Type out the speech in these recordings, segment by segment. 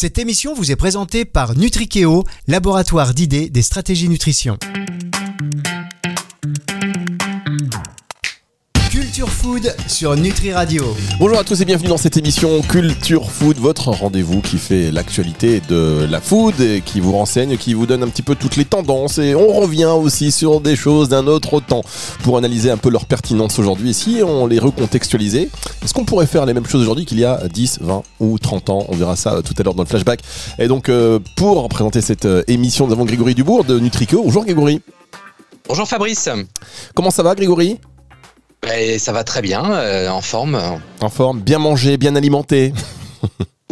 Cette émission vous est présentée par Nutrikeo, laboratoire d'idées des stratégies nutrition. Food sur Nutri Radio. Bonjour à tous et bienvenue dans cette émission Culture Food, votre rendez-vous qui fait l'actualité de la food et qui vous renseigne, qui vous donne un petit peu toutes les tendances et on revient aussi sur des choses d'un autre temps pour analyser un peu leur pertinence aujourd'hui. Et si on les recontextualisait, est-ce qu'on pourrait faire les mêmes choses aujourd'hui qu'il y a 10, 20 ou 30 ans? On verra ça euh, tout à l'heure dans le flashback. Et donc euh, pour présenter cette euh, émission, nous avons Grégory Dubourg de Nutrico. Bonjour Grégory. Bonjour Fabrice. Comment ça va Grégory? Ben, ça va très bien, euh, en forme. En forme, bien mangé, bien alimenté.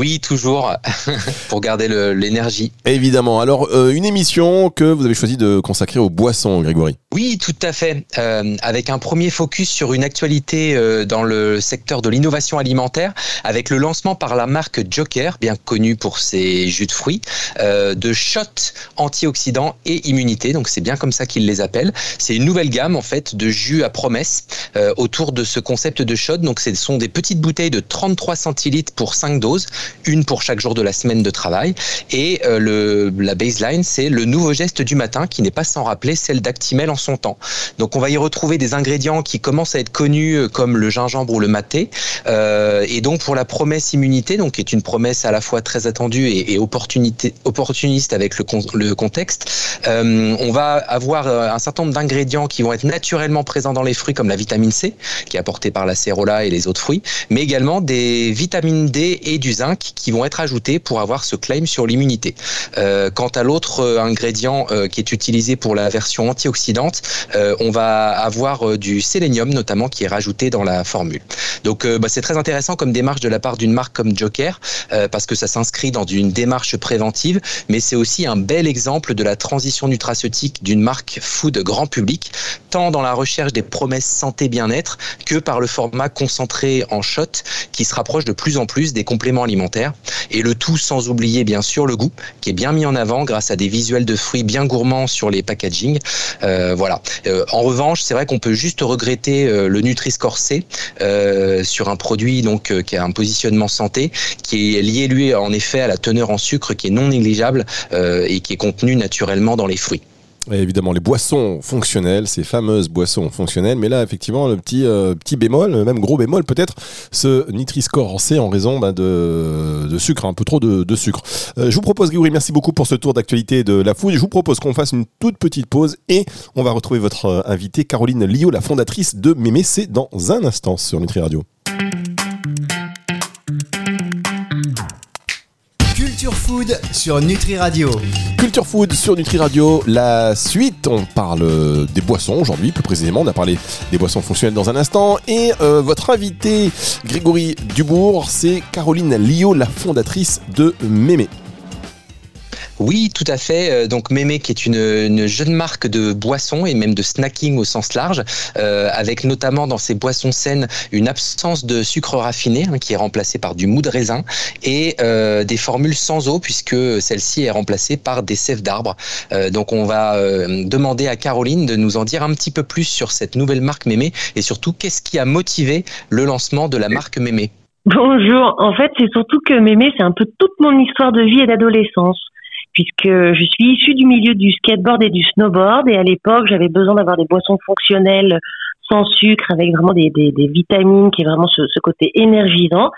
Oui, toujours, pour garder le- l'énergie. Évidemment. Alors, euh, une émission que vous avez choisi de consacrer aux boissons, Grégory. Oui, tout à fait. Euh, avec un premier focus sur une actualité euh, dans le secteur de l'innovation alimentaire, avec le lancement par la marque Joker, bien connue pour ses jus de fruits, euh, de shots antioxydants et immunité. Donc c'est bien comme ça qu'ils les appellent. C'est une nouvelle gamme en fait de jus à promesse euh, autour de ce concept de shot. Donc ce sont des petites bouteilles de 33 centilitres pour 5 doses, une pour chaque jour de la semaine de travail. Et euh, le, la baseline, c'est le nouveau geste du matin qui n'est pas sans rappeler celle d'Actimel en son temps. Donc on va y retrouver des ingrédients qui commencent à être connus euh, comme le gingembre ou le maté. Euh, et donc pour la promesse immunité, donc qui est une promesse à la fois très attendue et, opportunité, opportuniste avec le, le contexte, euh, on va avoir euh, un certain nombre d'ingrédients qui vont être naturellement présents dans les fruits comme la vitamine C, qui est apportée par la cérola et les autres fruits, mais également des vitamines D et du zinc qui vont être ajoutés pour avoir ce claim sur l'immunité. Euh, quant à l'autre ingrédient qui est utilisé pour la version antioxydante, euh, on va avoir euh, du sélénium notamment qui est rajouté dans la formule. Donc euh, bah, c'est très intéressant comme démarche de la part d'une marque comme Joker parce que ça s'inscrit dans une démarche préventive, mais c'est aussi un bel exemple de la transition nutraceutique d'une marque food grand public, tant dans la recherche des promesses santé bien-être que par le format concentré en shot qui se rapproche de plus en plus des compléments alimentaires et le tout sans oublier bien sûr le goût qui est bien mis en avant grâce à des visuels de fruits bien gourmands sur les packaging. Euh, voilà. Euh, en revanche, c'est vrai qu'on peut juste regretter euh, le Nutri-Score C euh, sur un produit donc qui a un positionnement santé qui est lié lui en effet à la teneur en sucre qui est non négligeable et qui est contenu naturellement dans les fruits. Et évidemment, les boissons fonctionnelles, ces fameuses boissons fonctionnelles. Mais là, effectivement, le petit, euh, petit bémol, même gros bémol peut-être, ce Nutri-Score en C en raison bah, de, de sucre, un peu trop de, de sucre. Euh, je vous propose, Grégory, merci beaucoup pour ce tour d'actualité de la food. Je vous propose qu'on fasse une toute petite pause et on va retrouver votre euh, invitée, Caroline Lio, la fondatrice de Mémé. C'est dans un instant sur Nutri Radio. Food sur Nutri Radio. Culture Food sur Nutri Radio, la suite, on parle des boissons aujourd'hui, plus précisément, on a parlé des boissons fonctionnelles dans un instant, et euh, votre invité, Grégory Dubourg, c'est Caroline Lio, la fondatrice de Mémé. Oui, tout à fait. Euh, Donc Mémé, qui est une, une jeune marque de boissons et même de snacking au sens large, euh, avec notamment dans ses boissons saines une absence de sucre raffiné hein, qui est remplacée par du mou de raisin et euh, des formules sans eau puisque celle-ci est remplacée par des sèves d'arbres. Euh, donc on va euh, demander à Caroline de nous en dire un petit peu plus sur cette nouvelle marque Mémé et surtout qu'est-ce qui a motivé le lancement de la marque Mémé? Bonjour. En fait, c'est surtout que Mémé, c'est un peu toute mon histoire de vie et d'adolescence. Puisque je suis issue du milieu du skateboard et du snowboard. Et à l'époque, j'avais besoin d'avoir des boissons fonctionnelles sans sucre, avec vraiment des, des, vitamines, qui est vraiment ce, côté énergisant.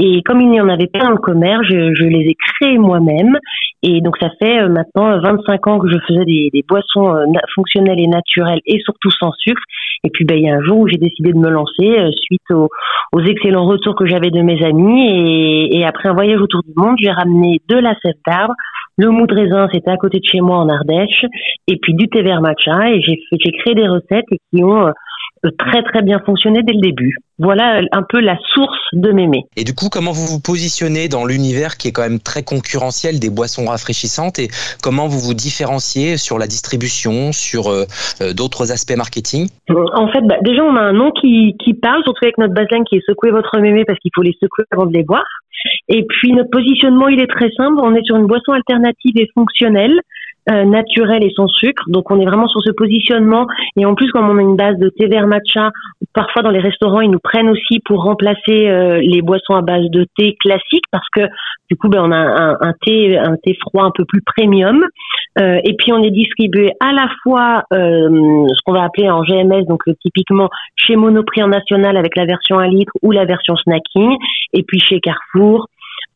Et comme il n'y en avait pas dans le commerce, je, les ai créées moi-même. Et donc, ça fait euh, maintenant 25 ans que je faisais des, boissons euh, fonctionnelles et naturelles, et surtout sans sucre. Et puis, ben, il y a un jour où j'ai décidé de me lancer euh, suite au, aux excellents retours que j'avais de mes amis. Et, et après un voyage autour du monde, j'ai ramené de la sève d'arbre, le mou de raisin, c'était à côté de chez moi en Ardèche, et puis du thé vert matcha. Et j'ai créé des recettes et qui ont euh, très très bien fonctionné dès le début. Voilà euh, un peu la source de Mémé. Et du coup, comment vous vous positionnez dans l'univers qui est quand même très concurrentiel des boissons rafraîchissantes et comment vous vous différenciez sur la distribution, sur euh, euh, d'autres aspects marketing? En fait, bah, déjà, on a un nom qui, qui parle, surtout avec notre baseline qui est secouer votre mémé parce qu'il faut les secouer avant de les boire. Et puis, notre positionnement, il est très simple. On est sur une boisson alternative et fonctionnelle euh, naturel et sans sucre. Donc on est vraiment sur ce positionnement. Et en plus, comme on a une base de thé vert matcha, parfois dans les restaurants, ils nous prennent aussi pour remplacer euh, les boissons à base de thé classique parce que du coup, ben, on a un, thé, un thé froid un peu plus premium. Euh, et puis on est distribué à la fois euh, ce qu'on va appeler en GMS, donc typiquement chez Monoprix en national avec la version 1 litre ou la version snacking, et puis chez Carrefour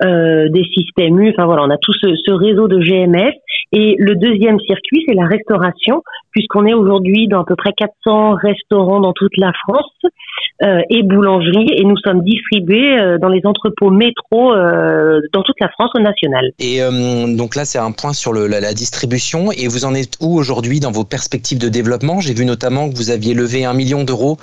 euh, des systèmes U. Enfin voilà, on a tout ce, ce, réseau de GMS. Et le deuxième circuit, c'est la restauration, puisqu'on est aujourd'hui dans à peu près 400 restaurants dans toute la France euh, et boulangeries, et nous sommes distribués euh, dans les entrepôts métro dans toute la France au national. Et donc là, c'est un point sur le, la, la, distribution. Et vous en êtes où aujourd'hui dans vos perspectives de développement? J'ai vu notamment que vous aviez levé un million d'euros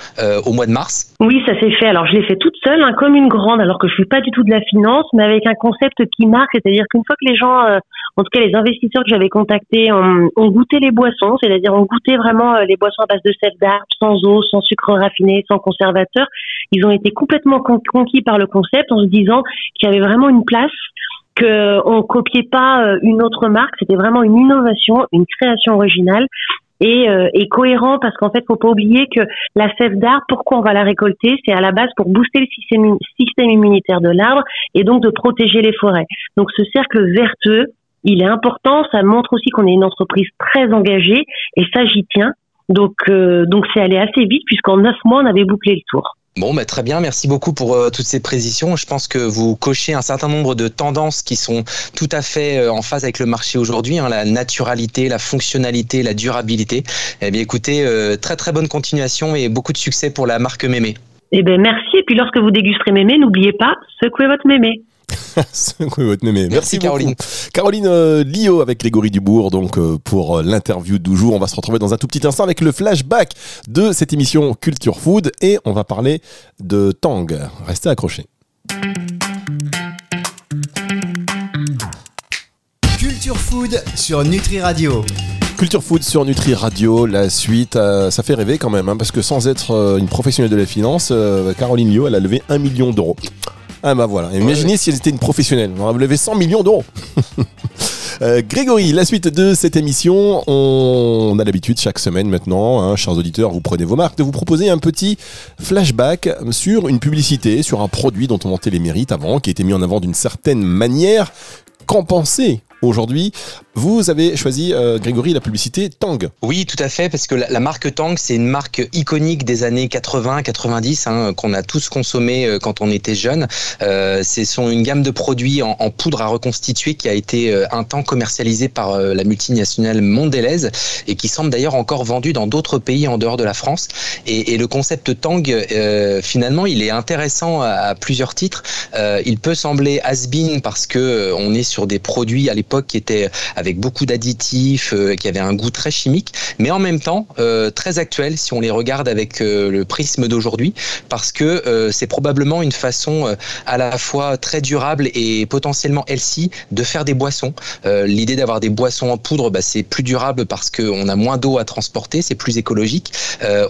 au mois de mars. Oui, ça s'est fait. Alors je l'ai fait toute seule, hein, comme une grande, alors que je suis pas du tout de la finance, mais avec un concept qui marque, c'est-à-dire qu'une fois que les gens, euh, en tout cas les investisseurs que j'avais contactés, ont, ont, goûté les boissons, c'est-à-dire ont goûté vraiment euh, les boissons à base de sel d'arbre, sans eau, sans sucre raffiné, sans conservateur, ils ont été complètement conquis par le concept en se disant qu'il y avait vraiment une place qu'on copiait pas euh, une autre marque, c'était vraiment une innovation, une création originale et, euh, et, cohérent parce qu'en fait, faut pas oublier que la sève d'arbre, pourquoi on va la récolter? C'est à la base pour booster le système, immunitaire de l'arbre et donc de protéger les forêts. Donc ce cercle vertueux, il est important. Ça montre aussi qu'on est une entreprise très engagée et ça j'y tiens. Donc euh, donc c'est allé assez vite puisqu'en neuf mois on avait bouclé le tour. Bon, bah, très bien, merci beaucoup pour euh, toutes ces précisions. Je pense que vous cochez un certain nombre de tendances qui sont tout à fait euh, en phase avec le marché aujourd'hui, hein, la naturalité, la fonctionnalité, la durabilité. Eh bien, écoutez, euh, très très bonne continuation et beaucoup de succès pour la marque Mémé. Eh bien, merci. Et puis, lorsque vous dégusterez Mémé, n'oubliez pas, secouez votre Mémé. Merci, Merci Caroline. Caroline euh, Lio avec Grégory Dubourg donc euh, pour euh, l'interview du jour. On va se retrouver dans un tout petit instant avec le flashback de cette émission Culture Food et on va parler de Tang. Restez accrochés. Culture Food sur Nutri Radio. Culture Food sur Nutri Radio, la suite, euh, ça fait rêver quand même, hein, parce que sans être euh, une professionnelle de la finance, euh, Caroline Lio, elle a levé un million d'euros. Ah bah voilà, imaginez ouais. si elle était une professionnelle, on aurait levé 100 millions d'euros. Euh, Grégory, la suite de cette émission, on a l'habitude chaque semaine maintenant, hein, chers auditeurs, vous prenez vos marques, de vous proposer un petit flashback sur une publicité, sur un produit dont on vantait les mérites avant, qui a été mis en avant d'une certaine manière. Qu'en pensez aujourd'hui. Vous avez choisi, euh, Grégory, la publicité Tang. Oui, tout à fait, parce que la, marque Tang, c'est une marque iconique des années 80-90, hein, qu'on a tous consommé euh, quand on était jeune. Euh, c'est son une gamme de produits en, poudre à reconstituer qui a été euh, un temps commercialisée par la multinationale Mondelez et qui semble d'ailleurs encore vendue dans d'autres pays en dehors de la France. Et, le concept Tang, finalement, il est intéressant à, à plusieurs titres. il peut sembler has-been parce que on est sur des produits à l'époque qui étaient avec beaucoup d'additifs, euh, qui avaient un goût très chimique, mais en même temps euh, très actuel si on les regarde avec euh, le prisme d'aujourd'hui, parce que c'est probablement une façon à la fois très durable et potentiellement healthy de faire des boissons. L'idée d'avoir des boissons en poudre, bah, c'est plus durable parce qu'on a moins d'eau à transporter, c'est plus écologique.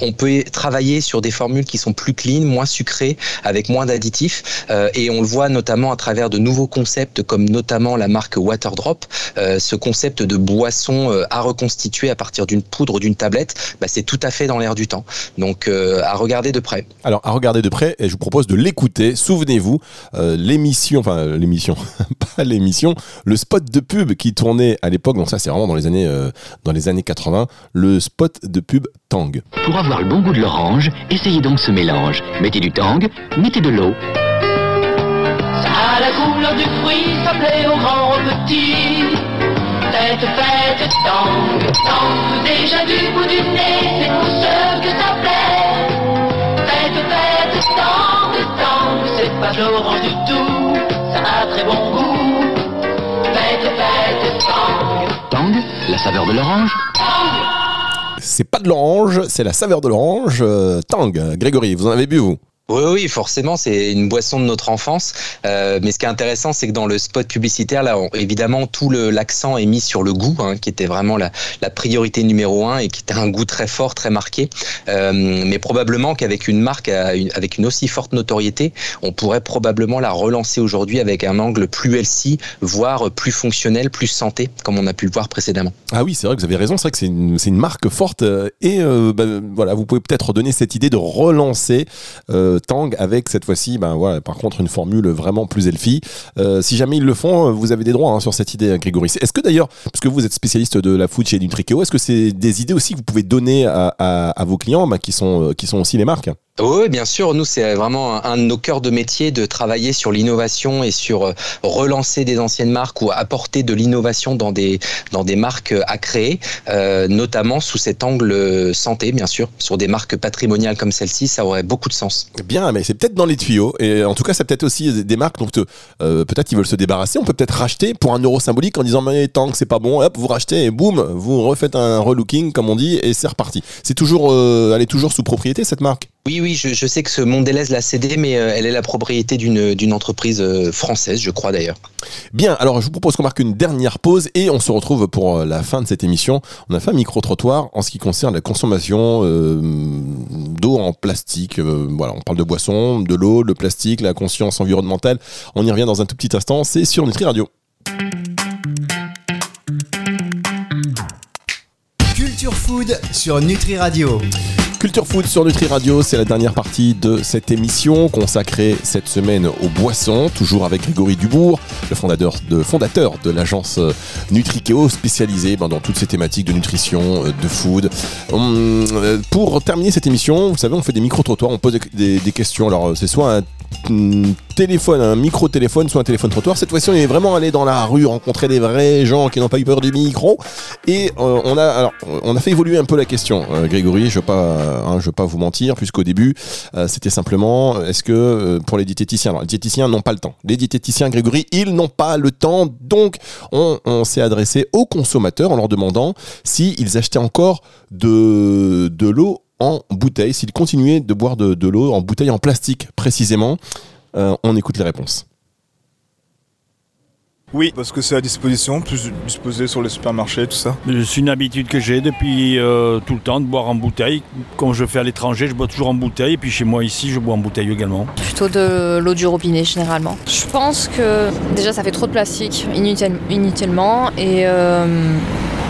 on peut travailler sur des formules qui sont plus clean, moins sucrées, avec moins d'additifs, et on le voit notamment à travers de nouveaux concepts comme notamment la marque Waterdrop, ce concept de boisson euh, à reconstituer à partir d'une poudre d'une tablette, bah, c'est tout à fait dans l'air du temps. Donc euh, à regarder de près. Alors à regarder de près, et je vous propose de l'écouter. Souvenez-vous, euh, l'émission, enfin l'émission, pas l'émission, le spot de pub qui tournait à l'époque, donc ça c'est vraiment dans les années, euh, dans les années 80, le spot de pub Tang. Pour avoir le bon goût de l'orange, essayez donc ce mélange. Mettez du Tang, mettez de l'eau. Ça a la couleur du fruit, ça plaît aux grands, aux petits. Tête faite, tang, tang, déjà du bout du nez, c'est pour ceux que ça plaît. Tête faite, tang, tang, c'est pas de l'orange du tout, ça a très bon goût. Tête faite, tang. Tang, la saveur de l'orange. C'est pas de l'orange, c'est la saveur de l'orange. Euh, Tang, Grégory, vous en avez bu vous? Oui, oui, forcément, c'est une boisson de notre enfance. Euh, mais ce qui est intéressant, c'est que dans le spot publicitaire, là, on- évidemment, tout l'accent est mis sur le goût, hein, qui était vraiment la, priorité numéro un et qui était un goût très fort, très marqué. Euh, mais probablement qu'avec une marque avec une aussi forte notoriété, on pourrait probablement la relancer aujourd'hui avec un angle plus healthy, voire plus fonctionnel, plus santé, comme on a pu le voir précédemment. Ah oui, c'est vrai que vous avez raison, c'est vrai que c'est une, une marque forte euh, et bah, voilà, vous pouvez peut-être donner cette idée de relancer Tang avec cette fois-ci, ben voilà, par contre une formule vraiment plus healthy. Euh, si jamais ils le font, euh, vous avez des droits hein, sur cette idée, Grégory. Est-ce que d'ailleurs, parce que vous êtes spécialiste de la food chez Nutrikeo, est-ce que c'est des idées aussi que vous pouvez donner à vos clients, ben, qui sont euh, qui sont aussi les marques? Oui, bien sûr. Nous, c'est vraiment un- de nos cœurs de métier de travailler sur l'innovation et sur euh, relancer des anciennes marques ou apporter de l'innovation dans des, dans des marques à créer, euh, notamment sous cet angle euh, santé, bien sûr. Sur des marques patrimoniales comme celle-ci, ça aurait beaucoup de sens. Bien, mais c'est peut-être dans les tuyaux. Et en tout cas, c'est peut-être aussi des marques dont euh, peut-être qu'ils veulent se débarrasser. On peut peut-être racheter pour un euro symbolique en disant mais tant que c'est pas bon, hop, vous rachetez et boum, vous refaites un relooking comme on dit et c'est reparti. C'est toujours, euh, elle est toujours sous propriété cette marque? Oui, oui, je, je sais que ce Mondelez l'a cédé, mais euh, elle est la propriété d'une d'une entreprise euh, française, je crois d'ailleurs. Bien, alors je vous propose qu'on marque une dernière pause et on se retrouve pour euh, la fin de cette émission. On a fait un micro-trottoir en ce qui concerne la consommation euh, d'eau en plastique. Euh, voilà, on parle de boissons, de l'eau, le plastique, la conscience environnementale. On y revient dans un tout petit instant. C'est sur Nutri Radio. Culture Food sur Nutri Radio. Culture Food sur Nutri Radio, c'est la dernière partie de cette émission consacrée cette semaine aux boissons, toujours avec Grégory Dubourg, le fondateur de, fondateur de l'agence euh, Nutrikeo, spécialisée ben, dans toutes ces thématiques de nutrition, euh, de food. Euh, pour terminer cette émission, vous savez, on fait des micro-trottoirs, on pose des, des- questions. Alors, c'est soit un téléphone, un micro-téléphone, soit un téléphone-trottoir. Cette fois-ci, on est vraiment allé dans la rue, rencontrer des vrais gens qui n'ont pas eu peur du micro. Et euh, on a, alors, on a fait évoluer un peu la question, euh, Grégory. Je ne hein, je veux pas vous mentir, puisqu'au début, euh, c'était simplement, est-ce que pour les diététiciens, alors les diététiciens n'ont pas le temps. Les diététiciens, Grégory, ils n'ont pas le temps. Donc, on, on s'est adressé aux consommateurs en leur demandant s'ils achetaient encore de, de l'eau en bouteille, s'ils continuaient de boire de, de l'eau en bouteille en plastique précisément. Euh, on écoute les réponses. Oui, parce que c'est à disposition, plus disposé sur les supermarchés, tout ça. C'est une habitude que j'ai depuis euh, tout le temps de boire en bouteille. Quand je fais à l'étranger, je bois toujours en bouteille. Et puis chez moi ici, je bois en bouteille également. Plutôt de l'eau du robinet généralement. Je pense que déjà ça fait trop de plastique inutilement, inutilement et, euh,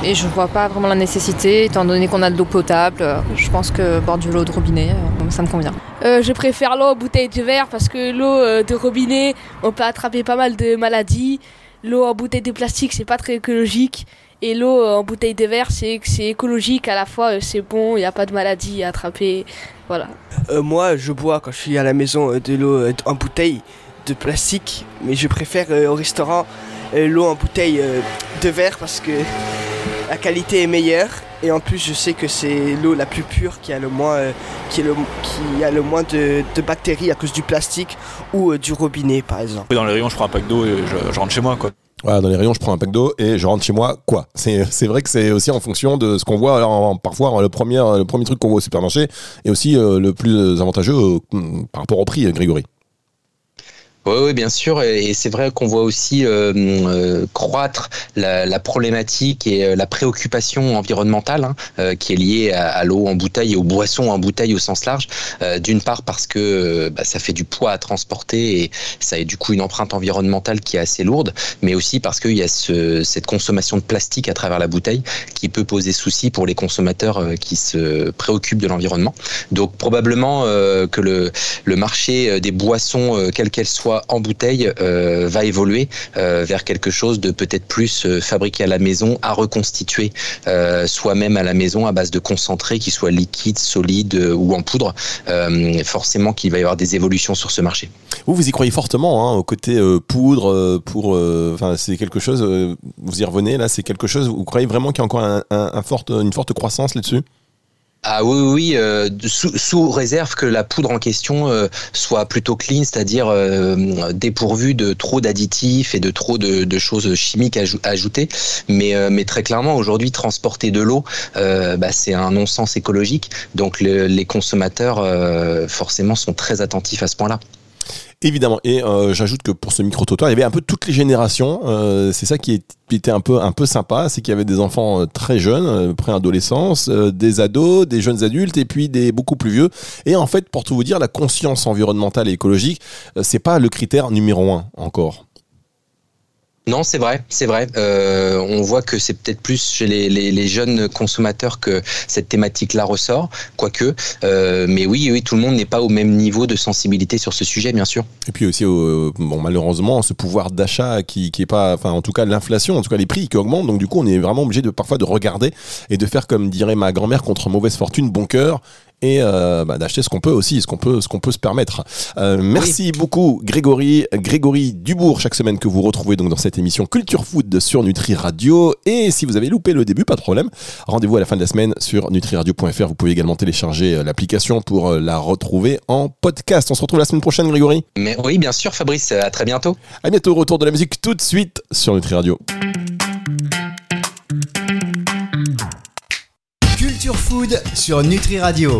et je vois pas vraiment la nécessité étant donné qu'on a de l'eau potable. euh, Je pense que boire de l'eau de robinet, euh, ça me convient. Euh, je préfère l'eau en bouteille de verre parce que l'eau euh, de robinet, on peut attraper pas mal de maladies. L'eau en bouteille de plastique, c'est pas très écologique. Et l'eau en bouteille de verre, c'est c'est écologique à la fois, c'est bon, il n'y a pas de maladie à attraper. Voilà. Euh, moi, je bois quand je suis à la maison de l'eau en bouteille de plastique, mais je préfère euh, au restaurant euh, l'eau en bouteille euh, de verre parce que la qualité est meilleure et en plus je sais que c'est l'eau la plus pure qui a le moins, euh, qui, est le, qui a le moins de, de bactéries à cause du plastique ou euh, du robinet par exemple. Dans les rayons, je prends un pack d'eau et je, je rentre chez moi, quoi. Voilà, dans les rayons, je prends un pack d'eau et je rentre chez moi. Quoi C'est c'est vrai que c'est aussi en fonction de ce qu'on voit. Alors, en- parfois, le premier, le premier truc qu'on voit au supermarché est aussi euh, le plus avantageux euh, par rapport au prix, Grégory. Oui, oui, bien sûr, et c'est vrai qu'on voit aussi euh, euh, croître la, la problématique et euh, la préoccupation environnementale hein, euh, qui est liée à, à l'eau en bouteille et aux boissons en bouteille au sens large. Euh, D'une part parce que bah, ça fait du poids à transporter et ça a du coup une empreinte environnementale qui est assez lourde, mais aussi parce qu'il y a ce, cette consommation de plastique à travers la bouteille qui peut poser souci pour les consommateurs qui se préoccupent de l'environnement. Donc probablement que le, le marché des boissons, quelles qu'elles soient en bouteille, euh, va évoluer euh, vers quelque chose de peut-être plus euh, fabriqué à la maison, à reconstituer soi-même à la maison à base de concentré, qui soit liquide, solide ou en poudre. Forcément qu'il va y avoir des évolutions sur ce marché. Vous, vous y croyez fortement hein, au côté poudre pour. Enfin, c'est quelque chose. vous y revenez là. C'est quelque chose. Vous croyez vraiment qu'il y a encore une forte croissance là-dessus? Ah oui, oui, euh, sous, réserve que la poudre en question euh, soit plutôt clean, c'est-à-dire euh, dépourvue de trop d'additifs et de trop de, choses chimiques ajou- ajoutées. Mais, euh, mais très clairement, aujourd'hui, transporter de l'eau, bah, c'est un non-sens écologique. Donc le- les consommateurs, forcément, sont très attentifs à ce point-là. Évidemment. Et euh, j'ajoute que pour ce micro-trottoir, il y avait un peu toutes les générations. Euh, c'est ça qui était un peu, un peu sympa, c'est qu'il y avait des enfants euh, très jeunes, préadolescence, euh, des ados, des jeunes adultes et puis des beaucoup plus vieux. Et en fait, pour tout vous dire, la conscience environnementale et écologique, c'est pas le critère numéro un encore. Non, c'est vrai, c'est vrai. Euh, on voit que c'est peut-être plus chez les, jeunes consommateurs que cette thématique-là ressort, quoique. Euh, mais oui, oui, tout le monde n'est pas au même niveau de sensibilité sur ce sujet, bien sûr. Et puis aussi, euh, malheureusement, ce pouvoir d'achat qui, qui est pas, enfin, en tout cas, l'inflation, en tout cas, les prix qui augmentent. Donc, du coup, on est vraiment obligé de parfois de regarder et de faire comme dirait ma grand-mère contre mauvaise fortune, bon cœur. Et euh, bah, d'acheter ce qu'on peut aussi, ce qu'on peut, ce qu'on peut se permettre. Euh, merci beaucoup, Grégory, Grégory Dubourg, chaque semaine que vous retrouvez donc dans cette émission Culture Food sur Nutri Radio. Et si vous avez loupé le début, pas de problème. Rendez-vous à la fin de la semaine sur nutriradio.fr. Vous pouvez également télécharger euh, l'application pour la retrouver en podcast. On se retrouve la semaine prochaine, Grégory. Mais oui, bien sûr, Fabrice, à très bientôt. À bientôt, retour de la musique tout de suite sur Nutri Radio. Culture Food sur Nutri Radio.